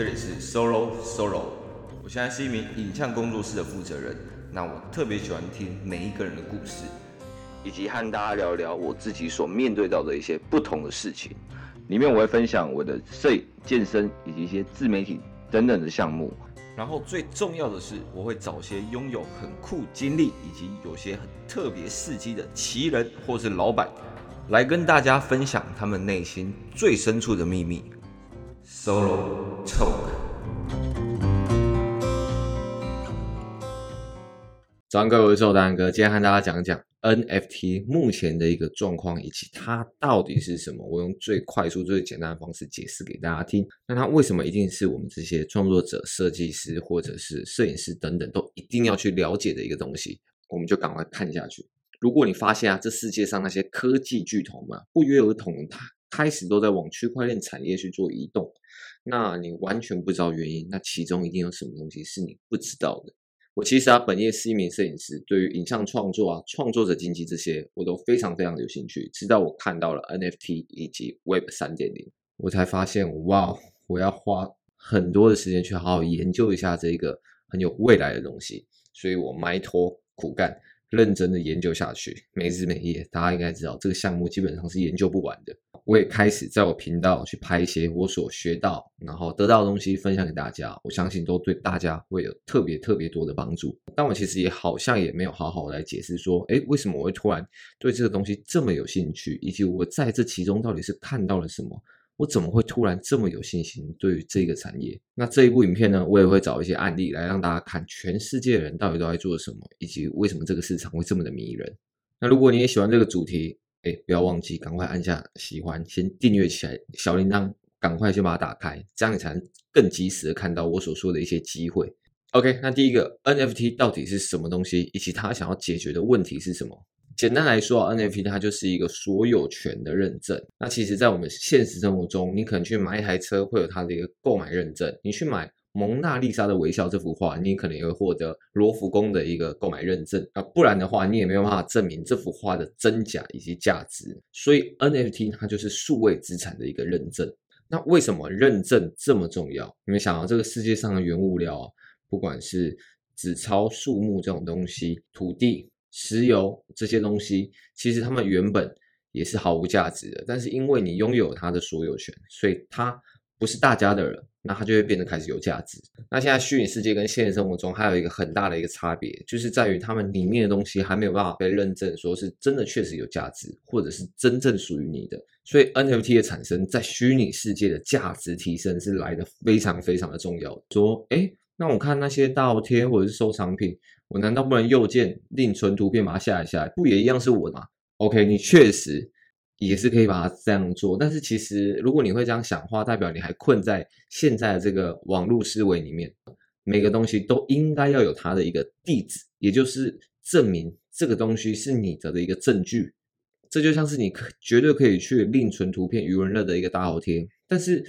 这里是 Solo Solo，我现在是一名影像工作室的负责人。那我特别喜欢听每一个人的故事，以及和大家聊聊我自己所面对到的一些不同的事情。里面我会分享我的摄影、健身以及一些自媒体等等的项目。然后最重要的是，我会找些拥有很酷经历以及有些很特别事迹的奇人或是老板，来跟大家分享他们内心最深处的秘密。Solo Talk。早安各位，我是周丹哥，今天和大家讲讲 NFT 目前的一个状况以及它到底是什么。我用最快速、最简单的方式解释给大家听。那它为什么一定是我们这些创作者、设计师或者是摄影师等等都一定要去了解的一个东西？我们就赶快看下去。如果你发现啊，这世界上那些科技巨头嘛，不约而同，它开始都在往区块链产业去做移动。那你完全不知道原因，那其中一定有什么东西是你不知道的。我其实啊，本业是一名摄影师，对于影像创作啊、创作者经济这些，我都非常非常有兴趣。直到我看到了 NFT 以及 Web 三点零，我才发现，哇，我要花很多的时间去好好研究一下这个很有未来的东西。所以我埋头苦干。认真的研究下去，没日没夜。大家应该知道，这个项目基本上是研究不完的。我也开始在我频道去拍一些我所学到，然后得到的东西分享给大家。我相信都对大家会有特别特别多的帮助。但我其实也好像也没有好好来解释说，诶，为什么我会突然对这个东西这么有兴趣，以及我在这其中到底是看到了什么。我怎么会突然这么有信心对于这个产业？那这一部影片呢，我也会找一些案例来让大家看全世界的人到底都在做什么，以及为什么这个市场会这么的迷人。那如果你也喜欢这个主题，哎，不要忘记赶快按下喜欢，先订阅起来，小铃铛赶快先把它打开，这样你才能更及时的看到我所说的一些机会。OK，那第一个 NFT 到底是什么东西，以及它想要解决的问题是什么？简单来说，NFT 它就是一个所有权的认证。那其实，在我们现实生活中，你可能去买一台车，会有它的一个购买认证；你去买蒙娜丽莎的微笑这幅画，你可能也会获得罗浮宫的一个购买认证。啊，不然的话，你也没有办法证明这幅画的真假以及价值。所以，NFT 它就是数位资产的一个认证。那为什么认证这么重要？你们想到这个世界上的原物料，不管是纸钞、树木这种东西，土地。石油这些东西，其实它们原本也是毫无价值的，但是因为你拥有它的所有权，所以它不是大家的人，那它就会变得开始有价值。那现在虚拟世界跟现实生活中还有一个很大的一个差别，就是在于他们里面的东西还没有办法被认证，说是真的确实有价值，或者是真正属于你的。所以 NFT 的产生在虚拟世界的价值提升是来的非常非常的重要。说，诶，那我看那些倒贴或者是收藏品。我难道不能右键另存图片把它下来下来？不也一样是我的吗？OK，你确实也是可以把它这样做，但是其实如果你会这样想的话，代表你还困在现在的这个网络思维里面。每个东西都应该要有它的一个地址，也就是证明这个东西是你的的一个证据。这就像是你可绝对可以去另存图片余文乐的一个大头贴，但是。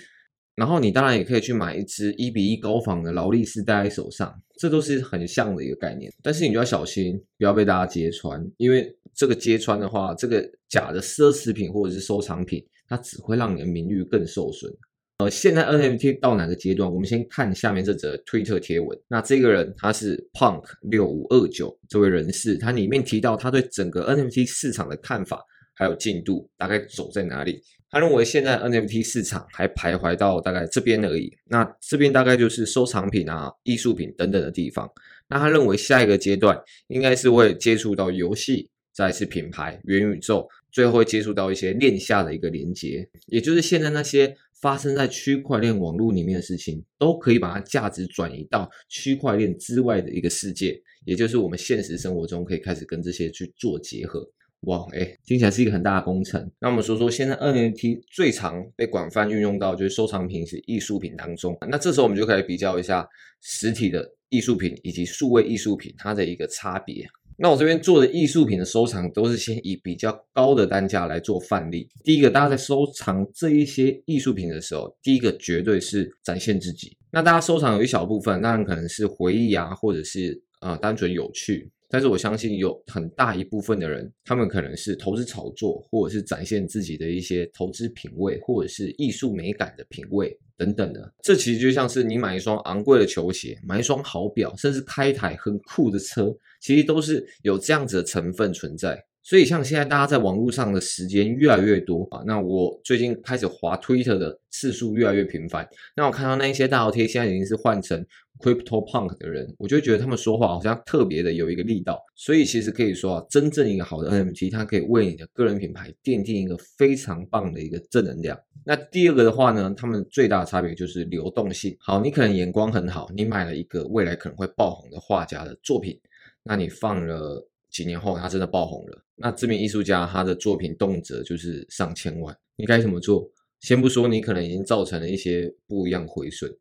然后你当然也可以去买一支一比一高仿的劳力士戴在手上，这都是很像的一个概念。但是你就要小心，不要被大家揭穿，因为这个揭穿的话，这个假的奢侈品或者是收藏品，它只会让你的名誉更受损。呃，现在 NFT 到哪个阶段？我们先看下面这则推特贴文。那这个人他是 Punk 六五二九这位人士，他里面提到他对整个 NFT 市场的看法。还有进度大概走在哪里？他认为现在 NFT 市场还徘徊到大概这边而已。那这边大概就是收藏品啊、艺术品等等的地方。那他认为下一个阶段应该是会接触到游戏，再是品牌、元宇宙，最后会接触到一些链下的一个连接，也就是现在那些发生在区块链网络里面的事情，都可以把它价值转移到区块链之外的一个世界，也就是我们现实生活中可以开始跟这些去做结合。哇，哎，听起来是一个很大的工程。那我们说说，现在 NFT 最常被广泛运用到就是收藏品是艺术品当中。那这时候我们就可以比较一下实体的艺术品以及数位艺术品它的一个差别。那我这边做的艺术品的收藏都是先以比较高的单价来做范例。第一个，大家在收藏这一些艺术品的时候，第一个绝对是展现自己。那大家收藏有一小部分，当然可能是回忆啊，或者是、呃、单纯有趣。但是我相信有很大一部分的人，他们可能是投资炒作，或者是展现自己的一些投资品味，或者是艺术美感的品味等等的。这其实就像是你买一双昂贵的球鞋，买一双好表，甚至开一台很酷的车，其实都是有这样子的成分存在。所以，像现在大家在网络上的时间越来越多啊，那我最近开始滑 Twitter 的次数越来越频繁。那我看到那一些大头贴现在已经是换成 Crypto Punk 的人，我就觉得他们说话好像特别的有一个力道。所以，其实可以说啊，真正一个好的 NFT，它可以为你的个人品牌奠定一个非常棒的一个正能量。那第二个的话呢，他们最大的差别就是流动性。好，你可能眼光很好，你买了一个未来可能会爆红的画家的作品，那你放了。几年后，他真的爆红了。那这名艺术家，他的作品动辄就是上千万。你该怎么做？先不说你可能已经造成了一些不一样毁损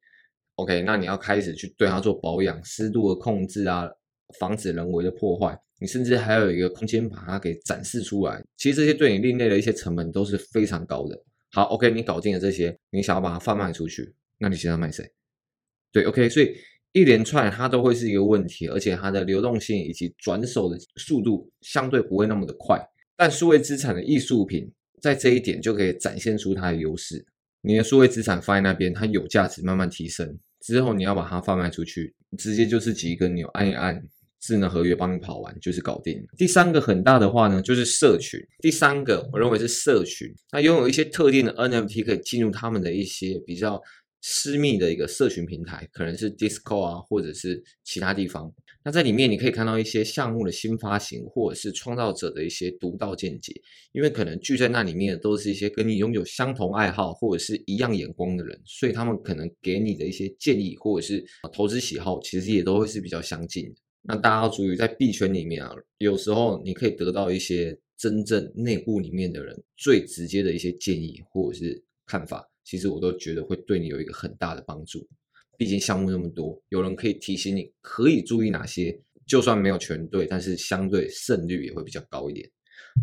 ，OK？那你要开始去对它做保养、湿度的控制啊，防止人为的破坏。你甚至还有一个空间把它给展示出来。其实这些对你另类的一些成本都是非常高的。好，OK？你搞定了这些，你想要把它贩卖出去，那你现在卖谁？对，OK？所以。一连串它都会是一个问题，而且它的流动性以及转手的速度相对不会那么的快。但数位资产的艺术品在这一点就可以展现出它的优势。你的数位资产放在那边，它有价值慢慢提升之后，你要把它贩卖出去，直接就是几个钮按一按，智能合约帮你跑完就是搞定。第三个很大的话呢，就是社群。第三个我认为是社群，它拥有一些特定的 NFT 可以进入他们的一些比较。私密的一个社群平台，可能是 d i s c o 啊，或者是其他地方。那在里面你可以看到一些项目的新发行，或者是创造者的一些独到见解。因为可能聚在那里面的都是一些跟你拥有相同爱好或者是一样眼光的人，所以他们可能给你的一些建议或者是投资喜好，其实也都会是比较相近的。那大家要注意，在币圈里面啊，有时候你可以得到一些真正内部里面的人最直接的一些建议或者是看法。其实我都觉得会对你有一个很大的帮助，毕竟项目那么多，有人可以提醒你可以注意哪些，就算没有全对，但是相对胜率也会比较高一点。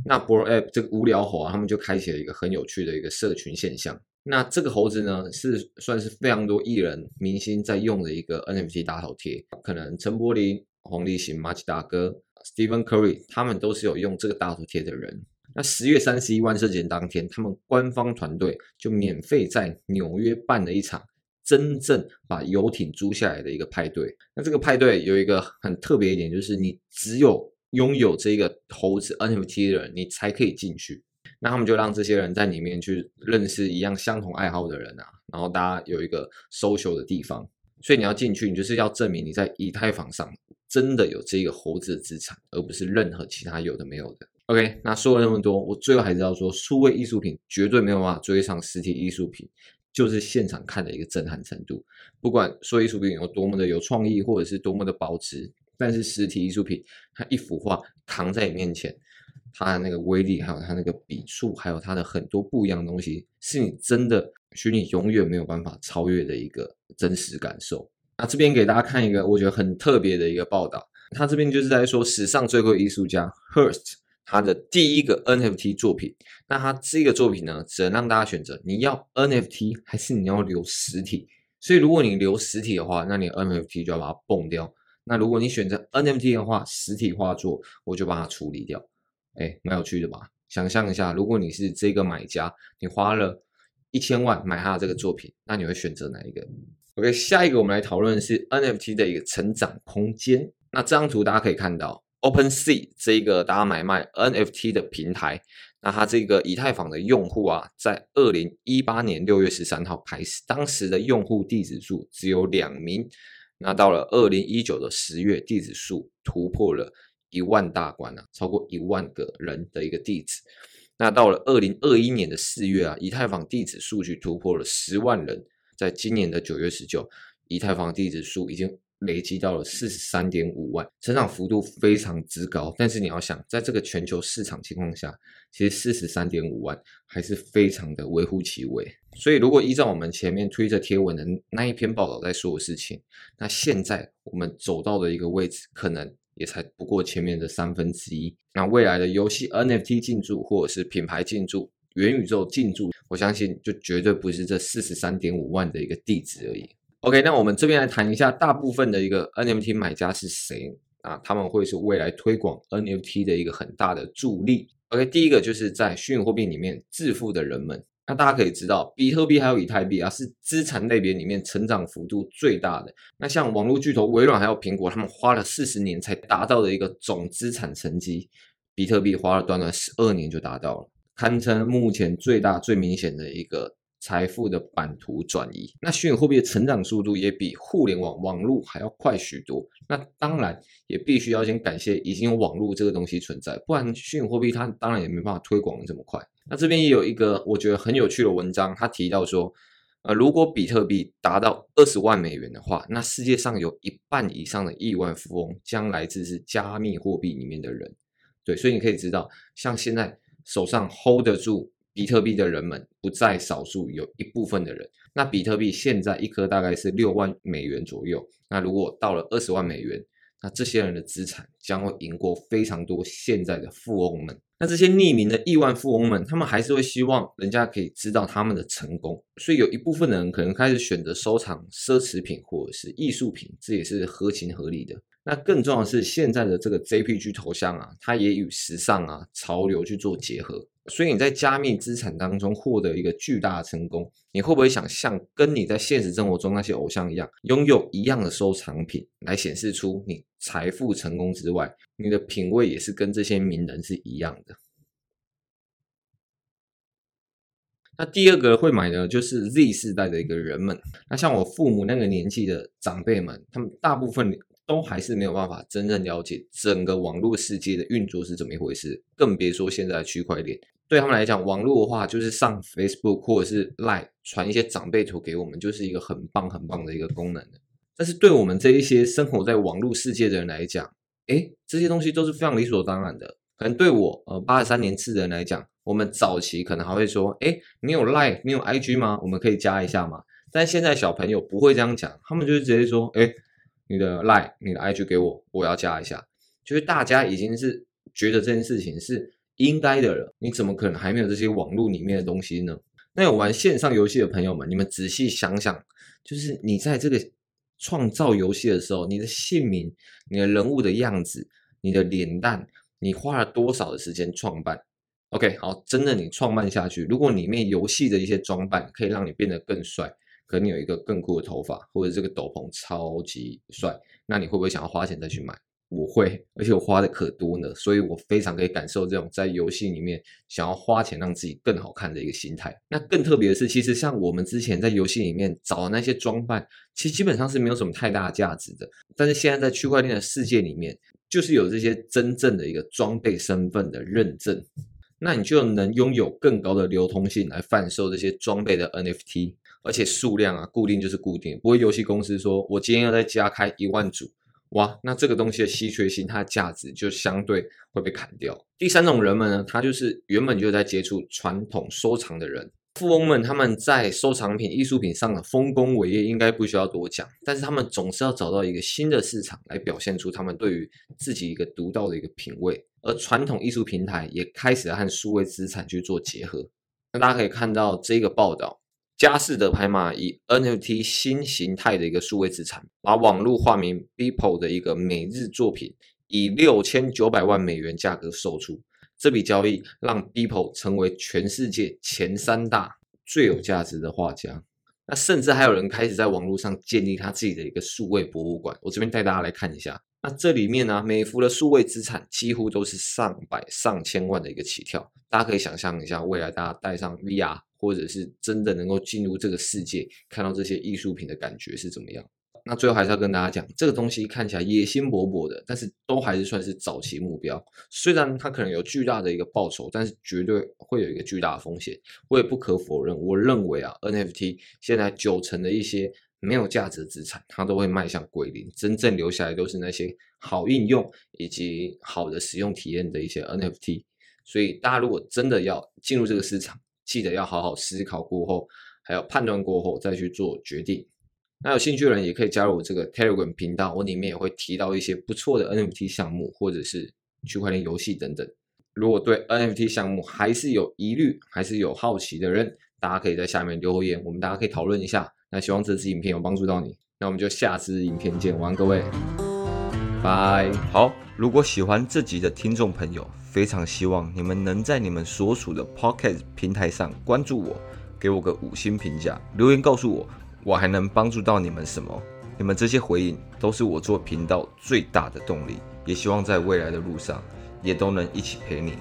那 Board App 这个无聊猴啊，他们就开启了一个很有趣的一个社群现象。那这个猴子呢，是算是非常多艺人明星在用的一个 NFT 大头贴，可能陈柏霖、黄立行、马吉大哥、Stephen Curry，他们都是有用这个大头贴的人。那十月三十一万圣节当天，他们官方团队就免费在纽约办了一场真正把游艇租下来的一个派对。那这个派对有一个很特别一点，就是你只有拥有这个猴子 NFT 的人，你才可以进去。那他们就让这些人在里面去认识一样相同爱好的人啊，然后大家有一个 social 的地方。所以你要进去，你就是要证明你在以太坊上真的有这个猴子的资产，而不是任何其他有的没有的。OK，那说了那么多，我最后还是要说，数位艺术品绝对没有办法追上实体艺术品，就是现场看的一个震撼程度。不管数位艺术品有多么的有创意，或者是多么的保值，但是实体艺术品，它一幅画扛在你面前，它的那个威力，还有它那个笔触，还有它的很多不一样的东西，是你真的虚拟永远没有办法超越的一个真实感受。那这边给大家看一个我觉得很特别的一个报道，他这边就是在说史上最贵艺术家 Hearst。他的第一个 NFT 作品，那他这个作品呢，只能让大家选择你要 NFT 还是你要留实体。所以如果你留实体的话，那你 NFT 就要把它蹦掉。那如果你选择 NFT 的话，实体画作我就把它处理掉。哎，蛮有趣的吧？想象一下，如果你是这个买家，你花了一千万买他的这个作品，那你会选择哪一个？OK，下一个我们来讨论的是 NFT 的一个成长空间。那这张图大家可以看到。OpenSea 这个大家买卖 NFT 的平台，那它这个以太坊的用户啊，在二零一八年六月十三号开始，当时的用户地址数只有两名，那到了二零一九的十月，地址数突破了一万大关啊，超过一万个人的一个地址。那到了二零二一年的四月啊，以太坊地址数据突破了十万人，在今年的九月十九，以太坊地址数已经。累积到了四十三点五万，成长幅度非常之高。但是你要想，在这个全球市场情况下，其实四十三点五万还是非常的微乎其微。所以，如果依照我们前面推着贴文的那一篇报道在说的事情，那现在我们走到的一个位置，可能也才不过前面的三分之一。那未来的游戏 NFT 进驻，或者是品牌进驻、元宇宙进驻，我相信就绝对不是这四十三点五万的一个地址而已。OK，那我们这边来谈一下大部分的一个 NFT 买家是谁啊，他们会是未来推广 NFT 的一个很大的助力。OK，第一个就是在虚拟货币里面致富的人们。那大家可以知道，比特币还有以太币啊，是资产类别里面成长幅度最大的。那像网络巨头微软还有苹果，他们花了四十年才达到的一个总资产成绩，比特币花了短短十二年就达到了，堪称目前最大最明显的一个。财富的版图转移，那虚拟货币的成长速度也比互联网网络还要快许多。那当然也必须要先感谢已经有网络这个东西存在，不然虚拟货币它当然也没办法推广的这么快。那这边也有一个我觉得很有趣的文章，他提到说，呃，如果比特币达到二十万美元的话，那世界上有一半以上的亿万富翁将来自是加密货币里面的人。对，所以你可以知道，像现在手上 hold 得住。比特币的人们不在少数，有一部分的人。那比特币现在一颗大概是六万美元左右。那如果到了二十万美元，那这些人的资产将会赢过非常多现在的富翁们。那这些匿名的亿万富翁们，他们还是会希望人家可以知道他们的成功。所以有一部分的人可能开始选择收藏奢侈品或者是艺术品，这也是合情合理的。那更重要的是，现在的这个 JPG 头像啊，它也与时尚啊、潮流去做结合。所以你在加密资产当中获得一个巨大的成功，你会不会想像跟你在现实生活中那些偶像一样，拥有一样的收藏品，来显示出你财富成功之外，你的品味也是跟这些名人是一样的？那第二个会买的就是 Z 世代的一个人们，那像我父母那个年纪的长辈们，他们大部分都还是没有办法真正了解整个网络世界的运作是怎么一回事，更别说现在的区块链。对他们来讲，网络的话就是上 Facebook 或者是 Line 传一些长辈图给我们，就是一个很棒很棒的一个功能。但是对我们这一些生活在网络世界的人来讲，诶，这些东西都是非常理所当然的。可能对我呃八十三年次的人来讲，我们早期可能还会说，诶，你有 Line 你有 IG 吗？我们可以加一下吗？但现在小朋友不会这样讲，他们就是直接说，诶，你的 Line 你的 IG 给我，我要加一下。就是大家已经是觉得这件事情是。应该的了，你怎么可能还没有这些网络里面的东西呢？那有玩线上游戏的朋友们，你们仔细想想，就是你在这个创造游戏的时候，你的姓名、你的人物的样子、你的脸蛋，你花了多少的时间创办？OK，好，真的你创办下去，如果里面游戏的一些装扮可以让你变得更帅，可能你有一个更酷的头发，或者这个斗篷超级帅，那你会不会想要花钱再去买？我会，而且我花的可多呢，所以我非常可以感受这种在游戏里面想要花钱让自己更好看的一个心态。那更特别的是，其实像我们之前在游戏里面找的那些装扮，其实基本上是没有什么太大的价值的。但是现在在区块链的世界里面，就是有这些真正的一个装备身份的认证，那你就能拥有更高的流通性来贩售这些装备的 NFT，而且数量啊固定就是固定，不会游戏公司说我今天要再加开一万组。哇，那这个东西的稀缺性，它的价值就相对会被砍掉。第三种人们呢，他就是原本就在接触传统收藏的人，富翁们，他们在收藏品、艺术品上的丰功伟业应该不需要多讲，但是他们总是要找到一个新的市场来表现出他们对于自己一个独到的一个品味。而传统艺术平台也开始和数位资产去做结合。那大家可以看到这个报道。佳士得拍卖以 NFT 新形态的一个数位资产，把网络化名 Beeple 的一个每日作品以六千九百万美元价格售出。这笔交易让 Beeple 成为全世界前三大最有价值的画家。那甚至还有人开始在网络上建立他自己的一个数位博物馆。我这边带大家来看一下。那这里面呢、啊，每幅的数位资产几乎都是上百上千万的一个起跳。大家可以想象一下，未来大家戴上 VR。或者是真的能够进入这个世界，看到这些艺术品的感觉是怎么样？那最后还是要跟大家讲，这个东西看起来野心勃勃的，但是都还是算是早期目标。虽然它可能有巨大的一个报酬，但是绝对会有一个巨大的风险。我也不可否认，我认为啊，NFT 现在九成的一些没有价值资产，它都会迈向归零，真正留下来都是那些好应用以及好的使用体验的一些 NFT。所以大家如果真的要进入这个市场，记得要好好思考过后，还有判断过后再去做决定。那有兴趣的人也可以加入我这个 Telegram 频道，我里面也会提到一些不错的 NFT 项目，或者是区块链游戏等等。如果对 NFT 项目还是有疑虑，还是有好奇的人，大家可以在下面留言，我们大家可以讨论一下。那希望这支影片有帮助到你，那我们就下支影片见，晚安各位。拜。好，如果喜欢这集的听众朋友，非常希望你们能在你们所属的 Podcast 平台上关注我，给我个五星评价，留言告诉我，我还能帮助到你们什么？你们这些回应都是我做频道最大的动力，也希望在未来的路上也都能一起陪你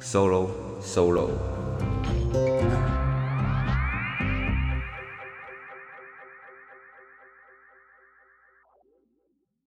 Solo Solo。